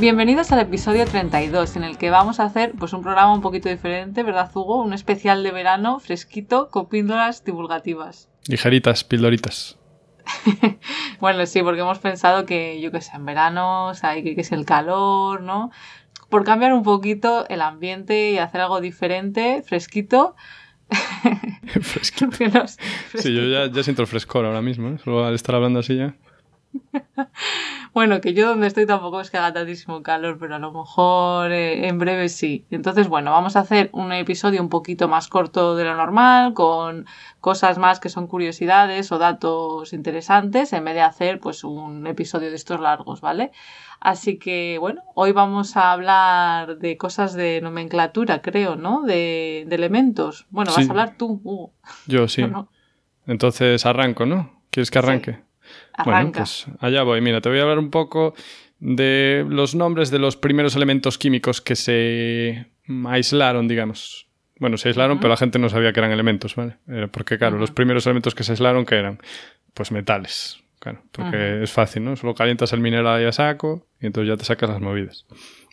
Bienvenidos al episodio 32, en el que vamos a hacer pues, un programa un poquito diferente, ¿verdad, Hugo? Un especial de verano fresquito con píldoras divulgativas. Ligeritas, pildoritas. bueno, sí, porque hemos pensado que, yo que sé, en verano, o sea, que, que es el calor, ¿no? Por cambiar un poquito el ambiente y hacer algo diferente, fresquito. fresquito. Sí, yo ya, ya, siento el frescor ahora mismo, ¿eh? Solo al estar hablando así ya. bueno, que yo donde estoy tampoco es que haga tantísimo calor, pero a lo mejor eh, en breve sí. Entonces, bueno, vamos a hacer un episodio un poquito más corto de lo normal, con cosas más que son curiosidades o datos interesantes, en vez de hacer pues un episodio de estos largos, ¿vale? Así que, bueno, hoy vamos a hablar de cosas de nomenclatura, creo, ¿no? De, elementos. Bueno, vas a hablar tú, Hugo. Yo sí. Entonces arranco, ¿no? ¿Quieres que arranque? Bueno, pues allá voy. Mira, te voy a hablar un poco de los nombres de los primeros elementos químicos que se aislaron, digamos. Bueno, se aislaron, pero la gente no sabía que eran elementos, ¿vale? Eh, porque, claro, los primeros elementos que se aislaron, ¿qué eran? Pues metales. Claro, porque es fácil, ¿no? Solo calientas el mineral y a saco y entonces ya te sacas las movidas.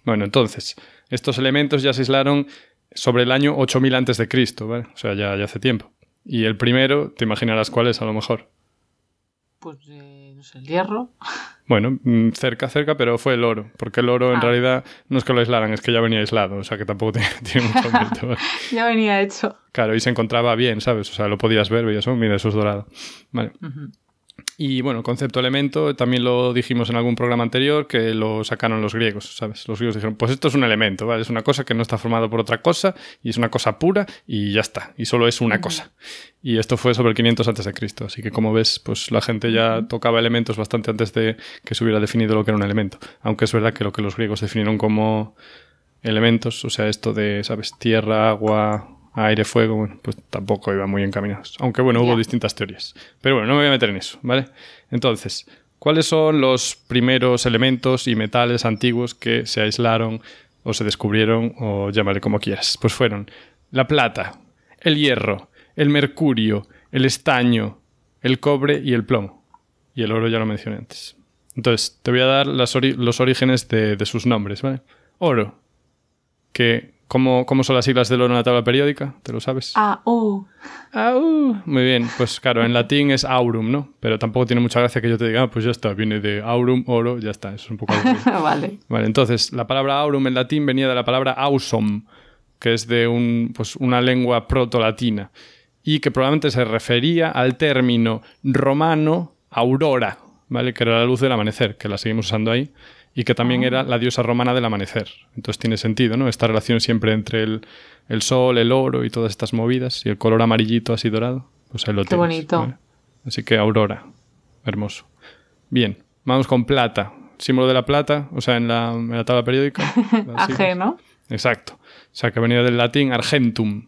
Bueno, entonces, estos elementos ya se aislaron sobre el año 8000 antes de Cristo, ¿vale? O sea, ya, ya hace tiempo. Y el primero, te imaginarás cuál es a lo mejor. Pues eh, no sé, el hierro. Bueno, mm, cerca, cerca, pero fue el oro. Porque el oro en ah. realidad no es que lo aislaran, es que ya venía aislado. O sea que tampoco tiene, mucho mérito. ya venía hecho. Claro, y se encontraba bien, ¿sabes? O sea, lo podías ver, veías, oh, mira, eso es dorado. Vale. Y bueno, concepto elemento, también lo dijimos en algún programa anterior, que lo sacaron los griegos, ¿sabes? Los griegos dijeron, pues esto es un elemento, ¿vale? Es una cosa que no está formado por otra cosa y es una cosa pura y ya está, y solo es una cosa. Y esto fue sobre el 500 antes de Cristo, así que como ves, pues la gente ya tocaba elementos bastante antes de que se hubiera definido lo que era un elemento. Aunque es verdad que lo que los griegos definieron como elementos, o sea, esto de, ¿sabes? Tierra, agua, aire, fuego, bueno, pues tampoco iban muy encaminados. Aunque bueno, hubo distintas teorías. Pero bueno, no me voy a meter en eso, ¿vale? Entonces, ¿cuáles son los primeros elementos y metales antiguos que se aislaron o se descubrieron o llámale como quieras? Pues fueron la plata, el hierro, el mercurio, el estaño, el cobre y el plomo. Y el oro ya lo mencioné antes. Entonces, te voy a dar los orígenes de, de sus nombres, ¿vale? Oro, que ¿Cómo, son las siglas del oro en la tabla periódica? ¿Te lo sabes? AU. AU. Muy bien, pues claro, en latín es aurum, ¿no? Pero tampoco tiene mucha gracia que yo te diga, ah, pues ya está, viene de aurum, oro, ya está, eso es un poco... vale. Vale, entonces, la palabra aurum en latín venía de la palabra ausom, que es de un, pues, una lengua proto-latina, y que probablemente se refería al término romano aurora, ¿vale? Que era la luz del amanecer, que la seguimos usando ahí y que también era la diosa romana del amanecer. Entonces tiene sentido, ¿no? Esta relación siempre entre el, sol, el oro y todas estas movidas y el color amarillito así dorado. Pues ahí lo Qué bonito. Así que aurora. Hermoso. Bien, vamos con plata. Símbolo de la plata, o sea, en la, tabla periódica. AG, ¿no? Exacto. O sea, que venía del latín argentum.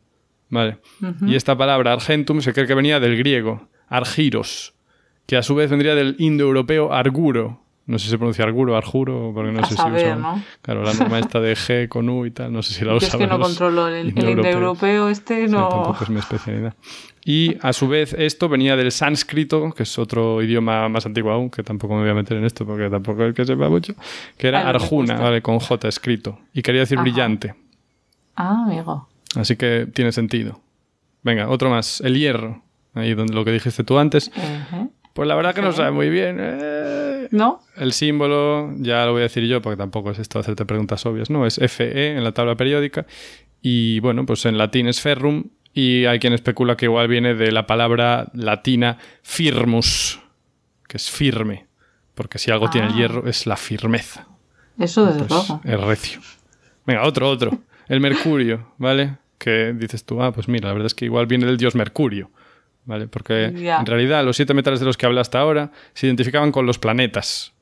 Vale. Y esta palabra argentum se cree que venía del griego, argiros, que a su vez vendría del indoeuropeo arguro, no sé si se pronuncia Arguro, Arjuro, porque no sé si usan, ¿no? Claro, la norma esta de G con U y tal, no sé si la usan. Es que no controlo el, indoeuropeo este, no. tampoco es mi especialidad. Y a su vez esto venía del sánscrito, que es otro idioma más antiguo aún, que tampoco me voy a meter en esto porque tampoco es que sepa mucho, que era Arjuna, ¿vale? Con J escrito. Y quería decir brillante. Ah, amigo. Así que tiene sentido. Venga, otro más. El hierro. Ahí donde lo que dijiste tú antes. Pues la verdad que no sabe muy bien. ¿eh? ¿No? El símbolo, ya lo voy a decir yo, porque tampoco es esto hacerte preguntas obvias, ¿no? Es FE en la tabla periódica. Y bueno, pues en latín es ferrum. Y hay quien especula que igual viene de la palabra latina firmus, que es firme. Porque si algo tiene el ah. hierro es la firmeza. Eso desde pues, luego. Es recio. Venga, otro, otro. El mercurio, ¿vale? Que dices tú, ah, pues mira, la verdad es que igual viene del dios Mercurio. ¿Vale? Porque en realidad los siete metales de los que habla hasta ahora se identificaban con los planetas.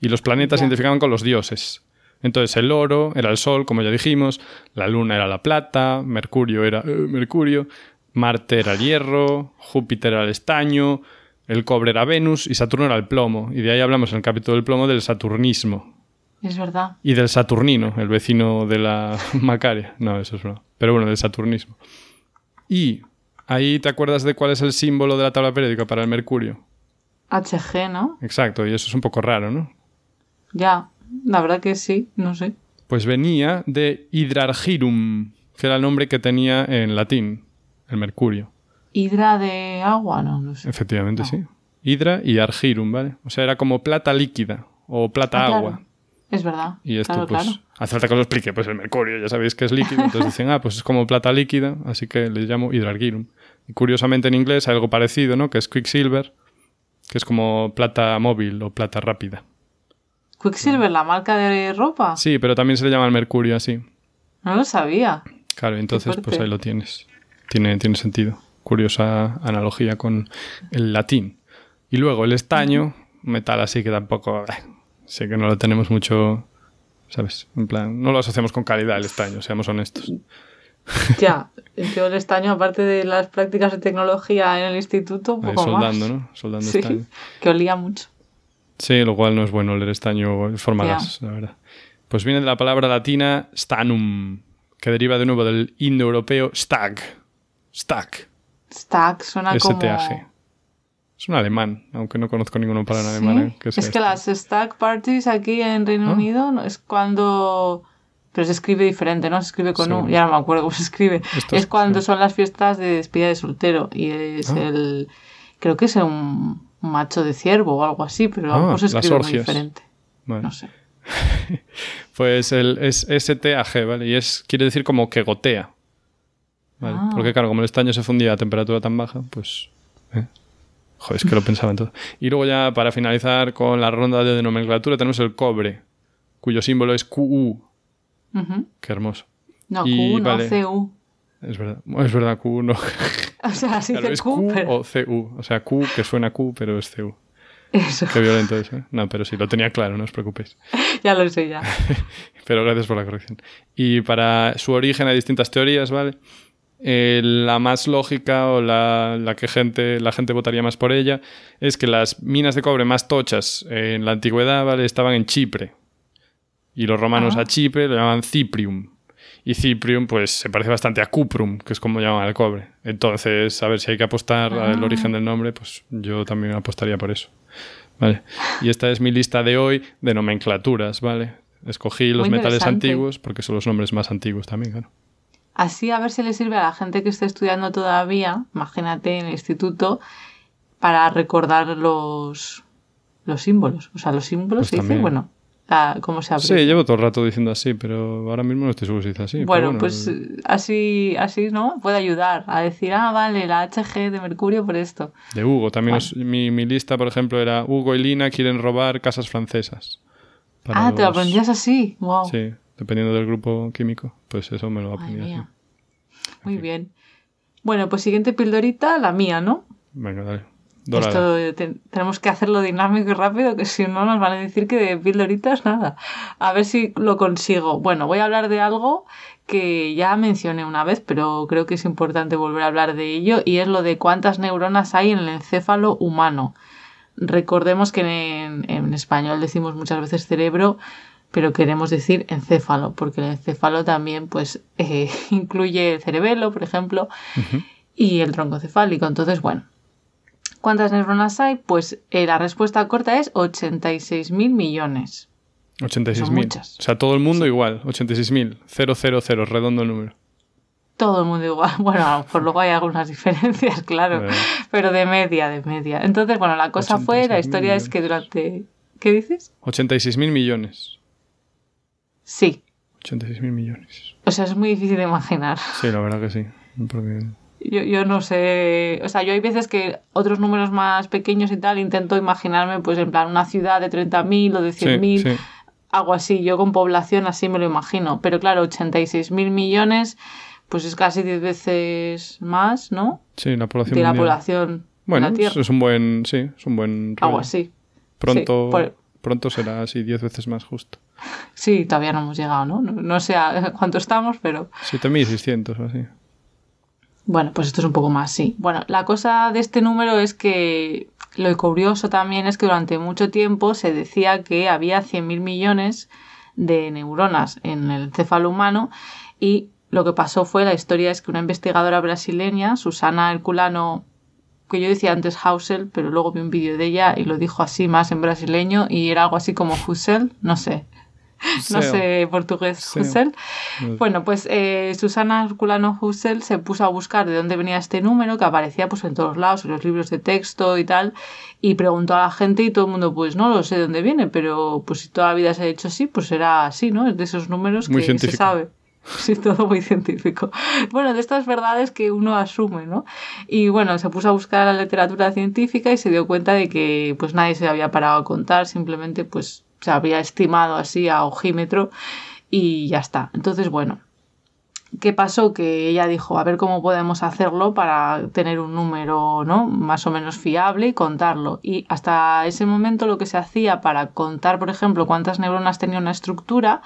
Y los planetas se identificaban con los dioses. Entonces el oro era el sol, como ya dijimos, la luna era la plata, Mercurio era eh, Mercurio, Marte era el hierro, Júpiter era el estaño, el cobre era Venus y Saturno era el plomo. Y de ahí hablamos en el capítulo del plomo del saturnismo. Es verdad. Y del Saturnino, el vecino de la Macaria. No, eso es verdad. Pero bueno, del Saturnismo. Y ahí te acuerdas de cuál es el símbolo de la tabla periódica para el Mercurio. HG, ¿no? Exacto, y eso es un poco raro, ¿no? Ya, la verdad que sí, no sé. Pues venía de Hydrargyrum, que era el nombre que tenía en latín, el Mercurio. ¿Hidra de agua? No, no sé. Efectivamente, sí. Hidra y argirum, ¿vale? O sea, era como plata líquida o plata Ah, claro. Es verdad. Y esto, claro, pues, claro. hace falta que os lo explique. Pues el mercurio, ya sabéis que es líquido. Entonces dicen, ah, pues es como plata líquida, así que le llamo hidrargyrum. Y curiosamente en inglés hay algo parecido, ¿no? Que es quicksilver, que es como plata móvil o plata rápida. Quicksilver, la marca de ropa. Sí, pero también se le llama el mercurio así. No lo sabía. Claro, entonces pues ahí lo tienes. Tiene, tiene sentido. Curiosa analogía con el latín. Y luego el estaño, metal así que tampoco... sé que no lo tenemos mucho... ¿Sabes? En plan, no lo asociamos con calidad el estaño, seamos honestos. Ya, yo el estaño, aparte de las prácticas de tecnología en el instituto, un Ahí poco soldando, más. ¿no? Soldando Sí, estaño. que olía mucho. Sí, lo cual no es bueno oler estaño en forma Ya. gas, la verdad. Pues viene de la palabra latina stanum, que deriva de nuevo del indoeuropeo stag. Stag. Stack suena como... Es un alemán, aunque no conozco ninguno para en alemán. ¿eh? Es que las stack parties aquí en Reino Ah. Unido es cuando... Pero se escribe diferente, ¿no? Se escribe con Sí. U. Ya no me acuerdo cómo se escribe. Esto es cuando sí. son las fiestas de despedida de soltero. Y es Ah. el... Creo que es un macho de ciervo o algo así, pero Ah, se escribe muy diferente. Vale. No sé. Pues el, es STAG, ¿vale? Y es, quiere decir como que gotea. ¿vale? Ah. Porque claro, como el estaño se fundía a temperatura tan baja, pues... ¿eh? Joder, es que lo pensaba en todo. Y luego ya, para finalizar con la ronda de nomenclatura, tenemos el cobre, cuyo símbolo es QU. Qué hermoso. No, Y Q, no vale. CU. Es verdad, es verdad, Q no. O sea, sí Claro, es Q, Q pero... o CU. O sea, Q que suena Q, pero es CU. Eso, Qué violento eso, ¿eh? No, pero sí, lo tenía claro, no os preocupéis. ya lo sé ya. Pero gracias por la corrección. Y para su origen hay distintas teorías, ¿vale? Eh, la más lógica o la, la que gente, la gente votaría más por ella es que las minas de cobre más tochas en la antigüedad, ¿vale? Estaban en Chipre. Y los romanos Ah. a Chipre lo llamaban Ciprium. Y Ciprium, pues, se parece bastante a Cuprum, que es como llaman al cobre. Entonces, a ver si hay que apostar al Ah. origen del nombre, pues yo también apostaría por eso. Vale. Y esta es mi lista de hoy de nomenclaturas, ¿vale? Escogí los Muy metales antiguos porque son los nombres más antiguos también, claro. Así a ver si le sirve a la gente que esté estudiando todavía, imagínate en el instituto, para recordar los, los símbolos. O sea, los símbolos Pues se dice, también. bueno, la- cómo se abre. Sí, llevo todo el rato diciendo así, pero ahora mismo no estoy seguro si dice así. bueno, bueno, pues así, así, ¿no? Puede ayudar a decir, ah, vale, la HG de Mercurio por esto. De Hugo, también Bueno. mi, mi lista, por ejemplo, era Hugo y Lina quieren robar casas francesas. Ah, te lo los- aprendías así. Wow. Sí, dependiendo del grupo químico, pues eso me lo aprendí así. Muy bien. Bueno, pues siguiente pildorita, la mía, ¿no? Venga, dale. Dorada. Esto te- tenemos que hacerlo dinámico y rápido, que si no nos van a decir que de pildoritas nada. A ver si lo consigo. Bueno, voy a hablar de algo que ya mencioné una vez, pero creo que es importante volver a hablar de ello, y es lo de cuántas neuronas hay en el encéfalo humano. Recordemos que en, en español decimos muchas veces cerebro, pero queremos decir encéfalo, porque el encéfalo también pues eh, incluye el cerebelo, por ejemplo, y el tronco cefálico. Entonces, bueno, ¿cuántas neuronas hay? Pues eh, la respuesta corta es 86.000 millones. 86.000. Son muchas. O sea, todo el mundo igual. 86.000. 000, redondo el número. Todo el mundo igual. Bueno, a lo mejor luego hay algunas diferencias, claro, pero de media, de media. Entonces, bueno, la cosa fue, la 86.000 historia es que durante... ¿Qué dices? 86.000 millones. Sí. 86.000 millones. O sea, es muy difícil de imaginar. Sí, la verdad que sí. Porque... Yo, yo no sé, o sea, yo hay veces que otros números más pequeños y tal intento imaginarme, pues en plan, una ciudad de 30.000 o de 100.000, Sí, sí. algo así. Yo con población así me lo imagino. Pero claro, 86.000 millones, pues es casi 10 veces más, ¿no? Sí, la población De la mundial. población Bueno, de la Tierra. es un buen, sí, es un buen Algo rollo. así. Pronto, Sí, por- pronto será así 10 veces más justo. Sí, todavía no hemos llegado, ¿no? No, sé a cuánto estamos, pero... 7.600 o así. Bueno, pues esto es un poco más, sí. Bueno, la cosa de este número es que lo curioso también es que durante mucho tiempo se decía que había 100.000 millones de neuronas en el encéfalo humano y lo que pasó fue, la historia es que una investigadora brasileña, Susana Herculano, que yo decía antes Hausel, pero luego vi un vídeo de ella y lo dijo así más en brasileño y era algo así como Husel, no sé, no sé portugués, Husserl. Bueno, pues eh, Susana Herculano Husserl se puso a buscar de dónde venía este número, que aparecía pues en todos lados, en los libros de texto y tal, y preguntó a la gente y todo el mundo, pues no lo sé de dónde viene, pero pues si toda la vida se ha hecho así, pues será así, ¿no? Es de esos números que se sabe. Sí, todo muy científico. Bueno, de estas verdades que uno asume, ¿no? Y bueno, se puso a buscar la literatura científica y se dio cuenta de que pues nadie se había parado a contar, simplemente pues se había estimado así a ojímetro y ya está. Entonces, bueno, ¿qué pasó? Que ella dijo, a ver cómo podemos hacerlo para tener un número ¿no? más o menos fiable y contarlo. Y hasta ese momento lo que se hacía para contar, por ejemplo, cuántas neuronas tenía una estructura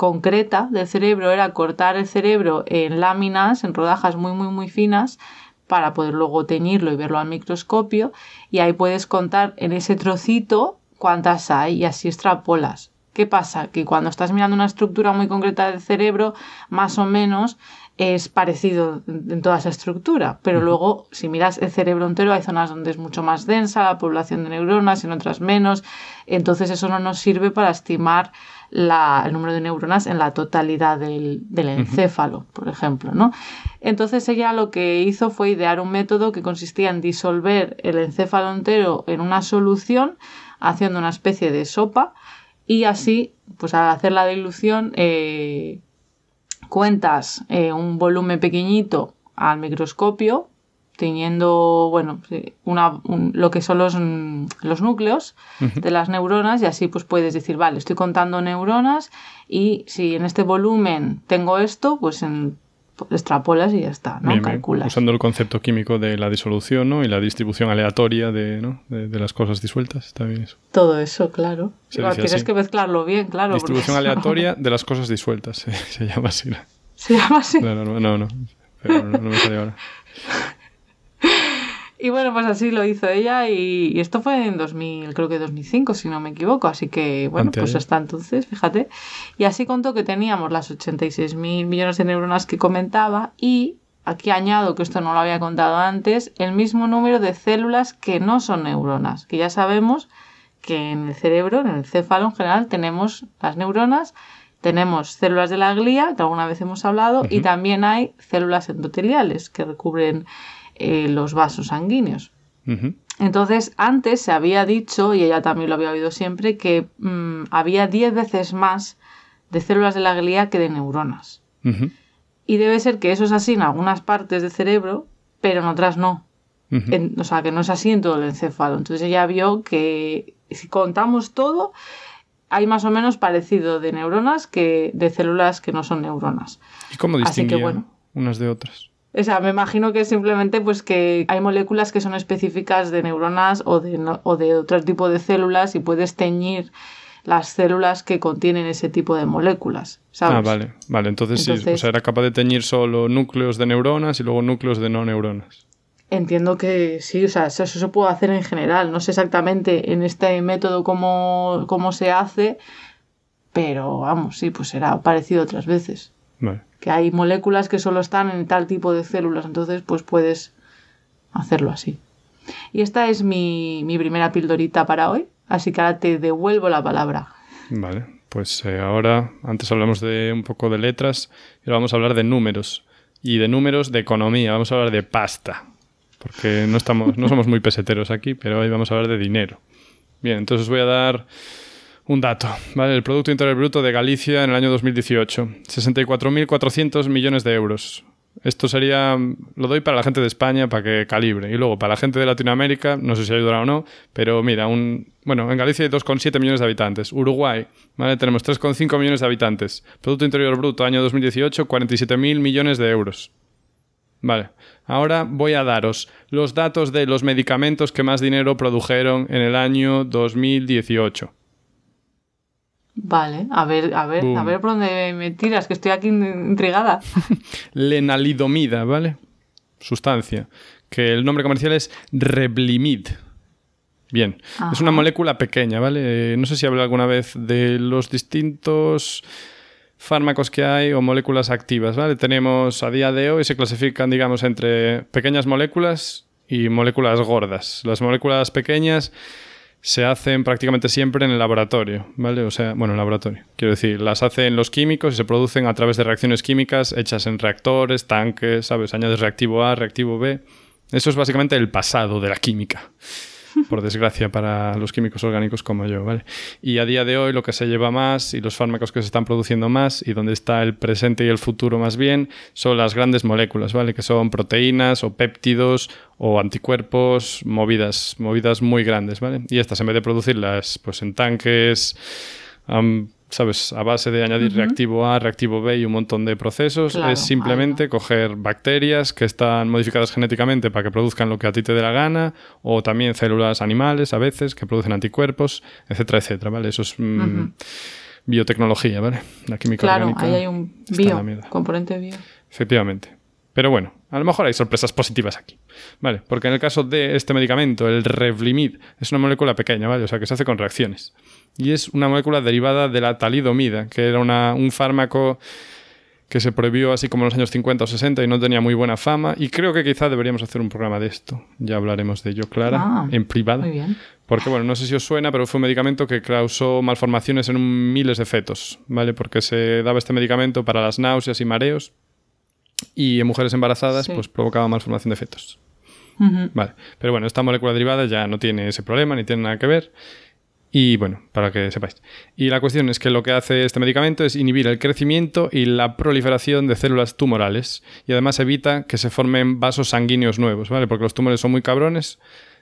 concreta del cerebro era cortar el cerebro en láminas, en rodajas muy, muy, muy finas para poder luego teñirlo y verlo al microscopio y ahí puedes contar en ese trocito cuántas hay y así extrapolas. ¿Qué pasa? Que cuando estás mirando una estructura muy concreta del cerebro, más o menos es parecido en toda esa estructura, pero luego si miras el cerebro entero hay zonas donde es mucho más densa la población de neuronas, en otras menos, entonces eso no nos sirve para estimar el número de neuronas en la totalidad del, encéfalo, por ejemplo, ¿no? Entonces ella lo que hizo fue idear un método que consistía en disolver el encéfalo entero en una solución haciendo una especie de sopa y así, pues al hacer la dilución, eh, cuentas eh, un volumen pequeñito al microscopio, teniendo, bueno, una, lo que son los, los núcleos de las neuronas y así pues puedes decir, vale, estoy contando neuronas y si en este volumen tengo esto, pues en extrapolas y ya está, ¿no? Calculas. Usando el concepto químico de la disolución, ¿no? Y la distribución aleatoria de, ¿no? de, las cosas disueltas, está bien eso. Todo eso, claro. tienes que mezclarlo bien, claro. Distribución aleatoria de las cosas disueltas, se, llama así. ¿Se llama así? No, no, no, no, pero no, no me sale ahora. Y bueno, pues así lo hizo ella y, esto fue en 2000, creo que 2005, si no me equivoco. Así que, bueno, pues hasta entonces, fíjate. Y así contó que teníamos las 86 mil millones de neuronas que comentaba y aquí añado que esto no lo había contado antes, el mismo número de células que no son neuronas, que ya sabemos que en el cerebro, en el céfalo en general, tenemos las neuronas, tenemos células de la glía, que alguna vez hemos hablado, y también hay células endoteliales que recubren eh, los vasos sanguíneos. Entonces, antes se había dicho, y ella también lo había oído siempre, que mm, había 10 veces más de células de la glía que de neuronas. Y debe ser que eso es así en algunas partes del cerebro, pero en otras no. o sea, que no es así en todo el encéfalo. Entonces ella vio que si contamos todo, hay más o menos parecido de neuronas que de células que no son neuronas. ¿Y cómo distinguía unas de otras? O sea, me imagino que simplemente pues que hay moléculas que son específicas de neuronas o de, o de otro tipo de células y puedes teñir las células que contienen ese tipo de moléculas. ¿sabes? Ah, vale, vale. Entonces, sí, o sea, era capaz de teñir solo núcleos de neuronas y luego núcleos de no neuronas. Entiendo que sí, o sea, eso, se puede hacer en general. No sé exactamente en este método cómo, cómo se hace, pero vamos, sí, pues será parecido otras veces. Vale que hay moléculas que solo están en tal tipo de células, entonces pues puedes hacerlo así. Y esta es mi, primera pildorita para hoy, así que ahora te devuelvo la palabra. Vale, pues eh, ahora, antes hablamos de un poco de letras, y ahora vamos a hablar de números. Y de números de economía, vamos a hablar de pasta, porque no, estamos, no somos muy peseteros aquí, pero hoy vamos a hablar de dinero. Bien, entonces voy a dar un dato, ¿vale? El Producto Interior Bruto de Galicia en el año 2018, 64.400 millones de euros. Esto sería, lo doy para la gente de España para que calibre. Y luego para la gente de Latinoamérica, no sé si ayudará o no, pero mira, un, bueno, en Galicia hay 2,7 millones de habitantes. Uruguay, ¿vale? Tenemos 3,5 millones de habitantes. Producto Interior Bruto, año 2018, 47.000 millones de euros. Vale, ahora voy a daros los datos de los medicamentos que más dinero produjeron en el año 2018. Vale, a ver, a ver, a ver por dónde me tiras, que estoy aquí intrigada. Lenalidomida, ¿vale? Sustancia. Que el nombre comercial es Reblimid. Bien, es una molécula pequeña, ¿vale? No sé si hablé alguna vez de los distintos fármacos que hay o moléculas activas, ¿vale? Tenemos a día de hoy se clasifican, digamos, entre pequeñas moléculas y moléculas gordas. Las moléculas pequeñas se hacen prácticamente siempre en el laboratorio, ¿vale? O sea, bueno, en el laboratorio. Quiero decir, las hacen los químicos y se producen a través de reacciones químicas hechas en reactores, tanques, ¿sabes? Añades reactivo A, reactivo B. Eso es básicamente el pasado de la química por desgracia para los químicos orgánicos como yo, ¿vale? Y a día de hoy lo que se lleva más y los fármacos que se están produciendo más y donde está el presente y el futuro más bien son las grandes moléculas, ¿vale? Que son proteínas o péptidos o anticuerpos, movidas, movidas muy grandes, ¿vale? Y estas en vez de producirlas pues en tanques ¿sabes? A base de añadir reactivo A, reactivo B y un montón de procesos, es simplemente coger bacterias que están modificadas genéticamente para que produzcan lo que a ti te dé la gana, o también células animales a veces que producen anticuerpos, etcétera, etcétera, ¿vale? Eso es mm, biotecnología, ¿vale? La química claro, ahí hay un bio, componente bio. Efectivamente. Pero bueno, a lo mejor hay sorpresas positivas aquí, ¿vale? Porque en el caso de este medicamento, el Revlimid, es una molécula pequeña, ¿vale? O sea, que se hace con reacciones y es una molécula derivada de la talidomida, que era un fármaco que se prohibió así como en los años 50 o 60 y no tenía muy buena fama. Y creo que quizá deberíamos hacer un programa de esto. Ya hablaremos de ello, Clara, ah, en privado. Muy bien. Porque, bueno, no sé si os suena, pero fue un medicamento que causó malformaciones en miles de fetos, ¿vale? Porque se daba este medicamento para las náuseas y mareos y en mujeres embarazadas pues provocaba malformación de fetos. Vale. Pero bueno, esta molécula derivada ya no tiene ese problema ni tiene nada que ver. Y bueno, para que sepáis. Y la cuestión es que lo que hace este medicamento es inhibir el crecimiento y la proliferación de células tumorales y además evita que se formen vasos sanguíneos nuevos, ¿vale? Porque los tumores son muy cabrones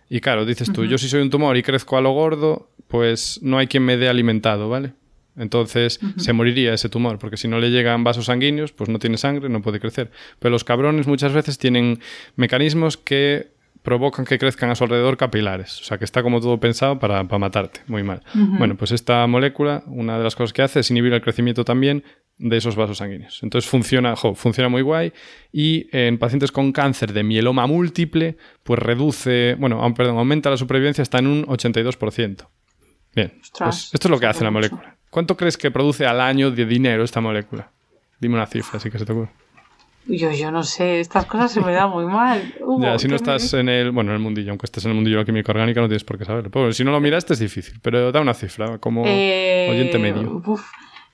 y claro, dices tú, yo si soy un tumor y crezco a lo gordo, pues no hay quien me dé alimentado, ¿vale? Entonces se moriría ese tumor, porque si no le llegan vasos sanguíneos, pues no tiene sangre, no puede crecer. Pero los cabrones muchas veces tienen mecanismos que provocan que crezcan a su alrededor capilares. O sea, que está como todo pensado para, matarte. Muy mal. Bueno, pues esta molécula, una de las cosas que hace es inhibir el crecimiento también de esos vasos sanguíneos. Entonces funciona, funciona muy guay y en pacientes con cáncer de mieloma múltiple, pues reduce, bueno, perdón, aumenta la supervivencia hasta en un 82%. Bien, pues esto es lo que hace la molécula. ¿Cuánto crees que produce al año de dinero esta molécula? Dime una cifra, así que se te ocurre. Yo, yo no sé, estas cosas se me dan muy mal. ya, si no estás en el, bueno, en el mundillo, aunque estés en el mundillo de la química orgánica, no tienes por qué saberlo. Pues, si no lo miraste es difícil, pero da una cifra, como eh, oyente medio.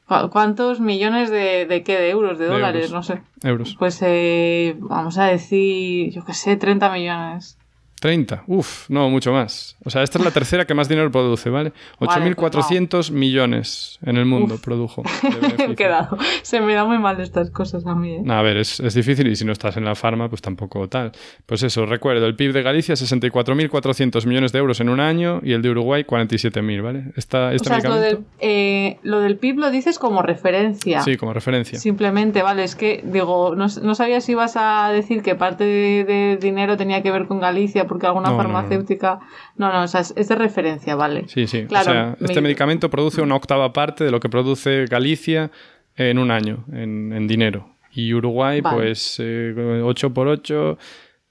¿Cuántos millones de, de qué? ¿De euros? ¿De, dólares? No sé. Euros. Pues eh, vamos a decir, yo qué sé, 30 millones. 30. Uf, no, mucho más. O sea, esta es la tercera que más dinero produce, ¿vale? 8.400 pues millones en el mundo produjo. quedado. Se me da muy mal estas cosas a mí. ¿eh? a ver, es, difícil y si no estás en la farma, pues tampoco tal. Pues eso, recuerdo, el PIB de Galicia 64.400 millones de euros en un año y el de Uruguay 47.000, ¿vale? Esta, este o sea, lo, del, eh, lo del PIB lo dices como referencia. Sí, como referencia. Simplemente, vale, es que digo, no, no sabía si ibas a decir que parte de, de dinero tenía que ver con Galicia porque alguna farmacéutica. No, no, o sea, es, de referencia, ¿vale. Sí, sí. Claro, o sea, este medicamento produce una octava parte de lo que produce Galicia en un año, en, dinero. Y Uruguay, pues 8 eh, por 8.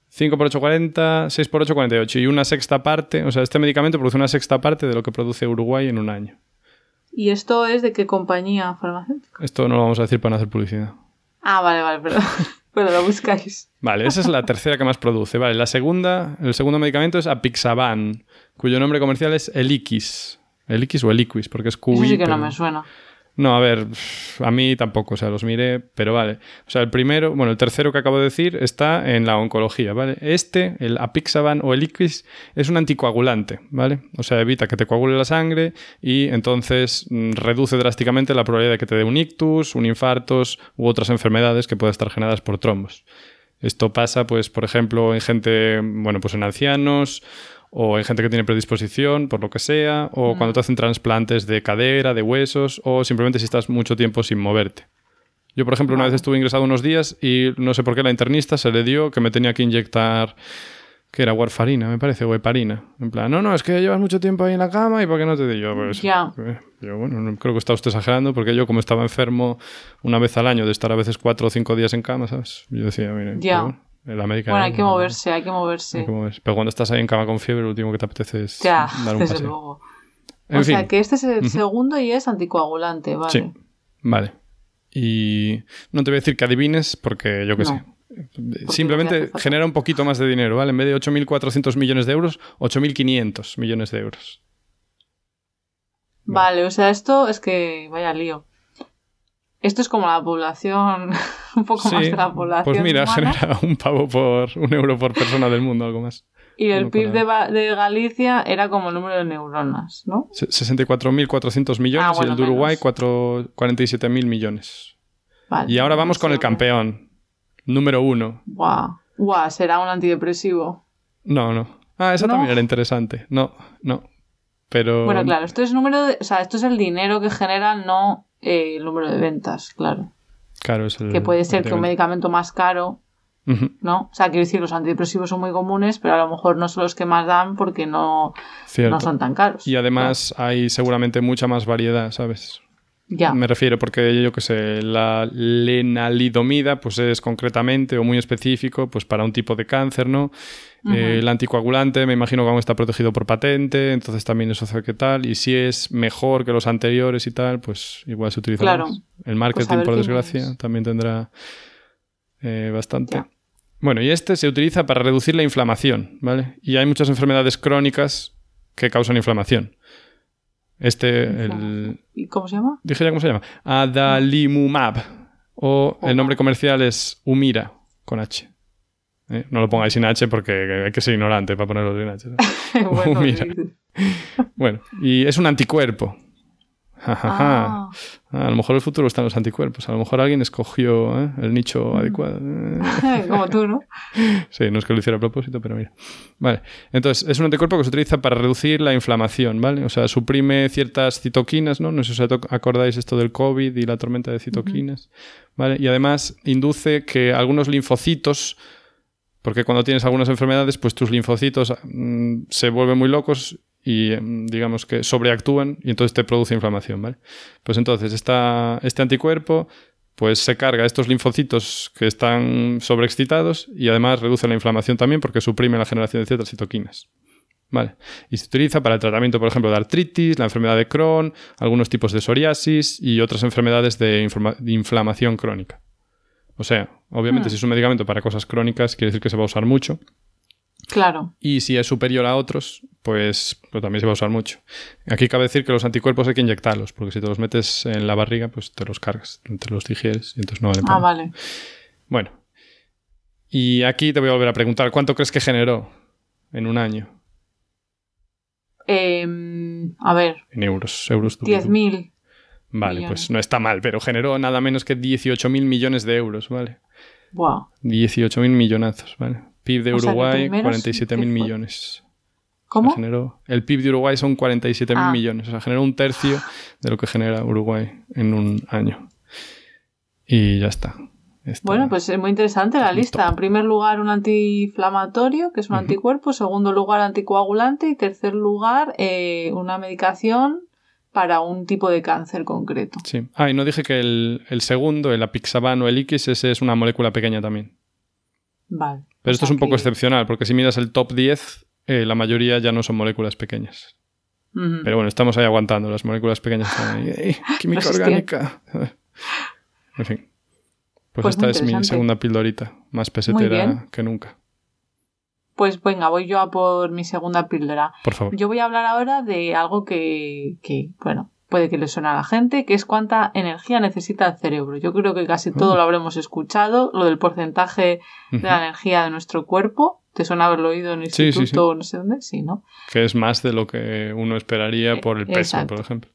5 por 8, 40, 6 por 8, 48. Y una sexta parte, o sea, este medicamento produce una sexta parte de lo que produce Uruguay en un año. ¿Y esto es de qué compañía farmacéutica? Esto no lo vamos a decir para no hacer publicidad. Ah, vale, vale, perdón. Bueno, lo buscáis. Vale, esa es la tercera que más produce. Vale, la segunda, el segundo medicamento es Apixaban, cuyo nombre comercial es Eliquis. Eliquis o Eliquis, porque es QI. Eso sí que no me suena. No, a ver, a mí tampoco, o sea, los miré, pero vale. O sea, el primero, bueno, el tercero que acabo de decir está en la oncología, ¿vale? Este, el apixaban o el Iquis, es un anticoagulante, ¿vale? O sea, evita que te coagule la sangre y entonces mm, reduce drásticamente la probabilidad de que te dé un ictus, un infartos u otras enfermedades que puedan estar generadas por trombos. Esto pasa, pues, por ejemplo, en gente, bueno, pues en ancianos o en gente que tiene predisposición, por lo que sea, o cuando te hacen trasplantes de cadera, de huesos, o simplemente si estás mucho tiempo sin moverte. Yo, por ejemplo, una vez estuve ingresado unos días y no sé por qué la internista se le dio que me tenía que inyectar que era warfarina, me parece, o heparina. En plan, no, no, es que llevas mucho tiempo ahí en la cama y ¿por qué no te digo? Pues, Ya. eh, Yo, bueno, no- creo que está usted exagerando porque yo, como estaba enfermo una vez al año de estar a veces cuatro o cinco días en cama, ¿sabes? Yo decía, mire, bueno, en la médica. Bueno, no, hay que moverse, hay que moverse. hay que moverse. Pero cuando estás ahí en cama con fiebre, lo último que te apetece es Ya, dar un desde paseo. luego. En o fin, sea que este es el segundo y es anticoagulante, vale. Sí, vale. Y no te voy a decir que adivines porque yo qué No. sé. Simplemente genera un poquito más de dinero, ¿vale? En vez de 8.400 millones de euros, 8.500 millones de euros. Vale, o sea, esto es que vaya lío. Esto es como la población, un poco más de la población. pues mira, humana. genera un pavo por un euro por persona del mundo, algo más. Y el PIB de, Galicia era como el número de neuronas, ¿no? Se- 64.400 millones Ah, bueno, y el de Uruguay menos. cuatro- 47.000 millones. Vale. Y ahora vamos con el campeón, número uno. Guau. Guau, será un antidepresivo. No, no. Ah, esa ¿No? también era interesante. No, no. Pero... Bueno, claro, esto es número de, o sea, esto es el dinero que genera, no eh, el número de ventas, claro. Claro, es el- Que puede ser que un medicamento más caro, ¿no? O sea, quiero decir, los antidepresivos son muy comunes, pero a lo mejor no son los que más dan porque no, no son tan caros. Y además hay seguramente mucha más variedad, ¿sabes? Ya. Me refiero porque yo que sé, la lenalidomida pues es concretamente o muy específico pues para un tipo de cáncer, ¿no? Eh, el anticoagulante me imagino que aún está protegido por patente, entonces también eso hace que tal. Y si es mejor que los anteriores y tal, pues igual se utiliza Claro. más. El marketing, Pues ver por desgracia, es. también tendrá eh, bastante. Ya. Bueno, y este se utiliza para reducir la inflamación, ¿vale? Y hay muchas enfermedades crónicas que causan inflamación. Este, el, ¿Y cómo se llama? Dije ya cómo se llama. Adalimumab. O el nombre comercial es Humira, con H. ¿Eh? No lo pongáis sin H porque hay que ser ignorante para ponerlo sin H. ¿sabes? bueno, Mira. sí. bueno, y es un anticuerpo. Ja, ja, ja. Ah, Ah, a lo mejor el futuro está en los anticuerpos. A lo mejor alguien escogió ¿eh? el nicho Mm. adecuado. Como tú, ¿no? Sí, no es que lo hiciera a propósito, pero mira. Vale. Entonces, es un anticuerpo que se utiliza para reducir la inflamación, ¿vale? O sea, suprime ciertas citoquinas, ¿no? No sé si os acordáis esto del COVID y la tormenta de citoquinas, ¿vale? Y además induce que algunos linfocitos, porque cuando tienes algunas enfermedades, pues tus linfocitos mm, se vuelven muy locos y mm, digamos que sobreactúan y entonces te produce inflamación, ¿vale? Pues entonces esta, este anticuerpo pues se carga a estos linfocitos que están sobreexcitados y además reduce la inflamación también porque suprime la generación de ciertas citoquinas. Vale. Y se utiliza para el tratamiento, por ejemplo, de artritis, la enfermedad de Crohn, algunos tipos de psoriasis y otras enfermedades de, inflamación crónica. O sea, obviamente Hmm. si es un medicamento para cosas crónicas, quiere decir que se va a usar mucho. Claro. Y si es superior a otros, pues, pues también se va a usar mucho. Aquí cabe decir que los anticuerpos hay que inyectarlos, porque si te los metes en la barriga, pues te los cargas, te los digieres y entonces no vale Ah, vale. Bueno. Y aquí te voy a volver a preguntar, ¿cuánto crees que generó en un año? Em, a ver, En euros, euros. tú, tú. 10.000. Vale, millones. pues no está mal, pero generó nada menos que 18.000 millones de euros, ¿vale? Wow. 18.000 millonazos, ¿vale? PIB de O Uruguay, primero 47.000 sí que fue- millones. ¿Cómo? Generó, el PIB de Uruguay son 47.000 Ah. millones. O sea, generó un tercio de lo que genera Uruguay en un año. Y ya está. Está- Bueno, pues es muy interesante la lista. top. En primer lugar, un antiinflamatorio, que es un Ujú. anticuerpo. Segundo lugar, anticoagulante. Y tercer lugar, eh, una medicación para un tipo de cáncer concreto. Sí. Ah, y no dije que el, el segundo, el apixaban o el X, ese es una molécula pequeña también. Vale. Pero O esto es un poco que- excepcional, porque si miras el top 10, eh, la mayoría ya no son moléculas pequeñas. Pero bueno, estamos ahí aguantando, las moléculas pequeñas están ahí. ¡Ey, química Resistiendo. orgánica! en fin. Pues, Pues esta es mi segunda pildorita, más pesetera que nunca. Pues venga, voy yo a por mi segunda píldora. Por favor. Yo voy a hablar ahora de algo que, que, bueno, puede que le suene a la gente, que es cuánta energía necesita el cerebro. Yo creo que casi todo Oh. lo habremos escuchado, lo del porcentaje de la energía de nuestro cuerpo. ¿Te suena haberlo oído en el Sí, sí, instituto o no sé dónde? Sí, ¿no? Que es más de lo que uno esperaría por el peso, Exacto. por ejemplo.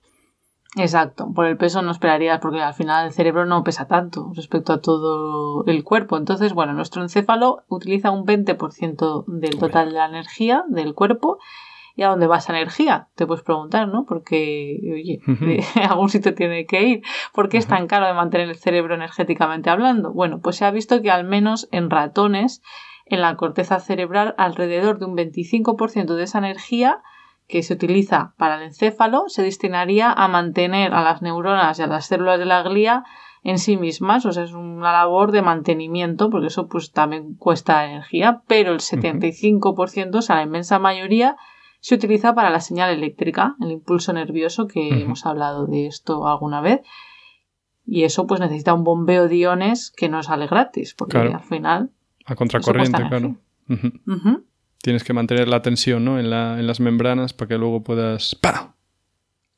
Exacto, por el peso no esperarías, porque al final el cerebro no pesa tanto respecto a todo el cuerpo. Entonces, bueno, nuestro encéfalo utiliza un 20% del total de la energía del cuerpo. ¿Y a dónde va esa energía? Te puedes preguntar, ¿no? Porque, oye, algún sitio tiene que ir. ¿Por qué es tan caro de mantener el cerebro energéticamente hablando? Bueno, pues se ha visto que al menos en ratones en la corteza cerebral alrededor de un 25% de esa energía que se utiliza para el encéfalo se destinaría a mantener a las neuronas y a las células de la glía en sí mismas, o sea, es una labor de mantenimiento, porque eso pues también cuesta energía, pero el 75%, o sea, la inmensa mayoría, se utiliza para la señal eléctrica, el impulso nervioso, que hemos hablado de esto alguna vez. Y eso pues necesita un bombeo de iones que no sale gratis, porque al final... A contracorriente, claro. Tienes que mantener la tensión ¿no? en, la, en las membranas para que luego puedas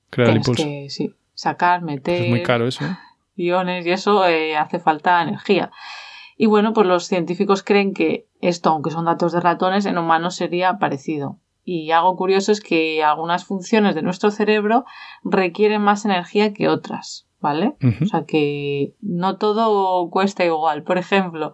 crear el impulso. Que, sí, sacar, meter... es muy caro eso. ¿eh? Iones y eso eh, hace falta energía. Y bueno, pues los científicos creen que esto, aunque son datos de ratones, en humanos sería parecido. Y algo curioso es que algunas funciones de nuestro cerebro requieren más energía que otras. ¿vale? O sea que no todo cuesta igual. Por ejemplo,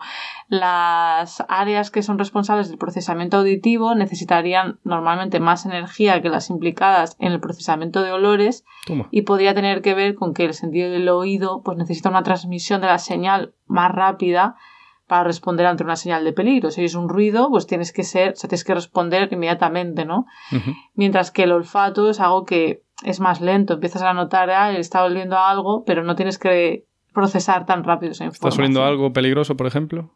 las áreas que son responsables del procesamiento auditivo necesitarían normalmente más energía que las implicadas en el procesamiento de olores y podría tener que ver con que el sentido del oído pues necesita una transmisión de la señal más rápida para responder ante una señal de peligro. Si es un ruido, pues tienes que ser, o sea, tienes que responder inmediatamente, ¿no? Mientras que el olfato es algo que es más lento, empiezas a notar, ah, está oliendo algo, pero no tienes que procesar tan rápido esa información. ¿Estás oliendo algo peligroso, por ejemplo?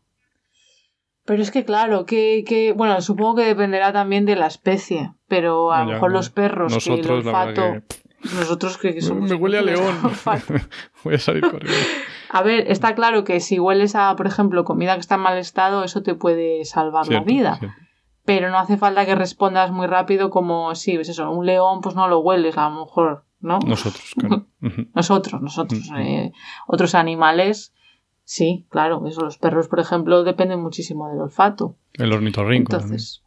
Pero es que claro, que, que, bueno, supongo que dependerá también de la especie, pero a lo mejor los perros, nosotros, que el olfato... Nosotros que somos... Me huele a león. Voy a salir corriendo. A ver, está claro que si hueles a, por ejemplo, comida que está en mal estado, eso te puede salvar la vida pero no hace falta que respondas muy rápido como si, ves eso, un león pues no lo hueles a lo mejor, ¿no? Nosotros, claro. nosotros, nosotros. Eh, otros animales, sí, claro, eso, los perros, por ejemplo, dependen muchísimo del olfato. El ornitorrinco. Entonces.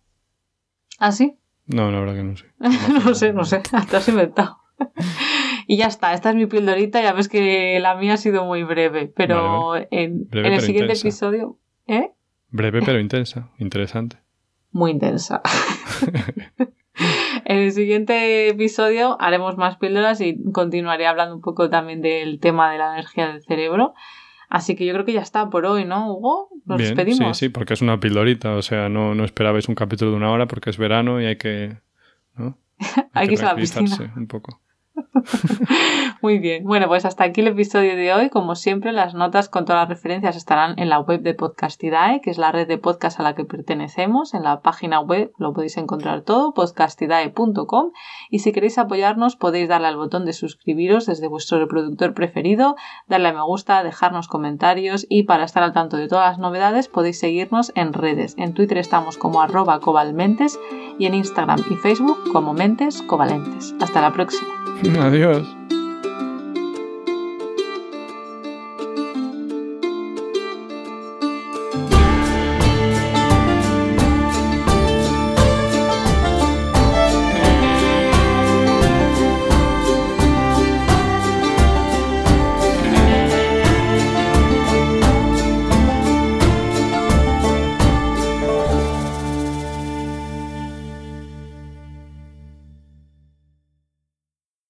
¿Ah, sí? No, la verdad que no sé. no sé, no sé, te has inventado. y ya está, esta es mi pildorita, ya ves que la mía ha sido muy breve, pero en, el siguiente episodio... ¿Eh? Breve pero intensa, interesante muy intensa. en el siguiente episodio haremos más píldoras y continuaré hablando un poco también del tema de la energía del cerebro. Así que yo creo que ya está por hoy, ¿no, Hugo? Nos despedimos. Sí, sí, porque es una pildorita. O sea, no, no esperabais un capítulo de una hora porque es verano y hay que. ¿no? hay, que, ir a la piscina. un poco. Muy bien. Bueno, pues hasta aquí el episodio de hoy. Como siempre, las notas con todas las referencias estarán en la web de Podcastidae, que es la red de podcast a la que pertenecemos. En la página web lo podéis encontrar todo, podcastidae.com. Y si queréis apoyarnos, podéis darle al botón de suscribiros desde vuestro reproductor preferido, darle a me gusta, dejarnos comentarios y para estar al tanto de todas las novedades podéis seguirnos en redes. En Twitter estamos como arroba cobalmentes y en Instagram y Facebook como mentes covalentes. Hasta la próxima. Adiós.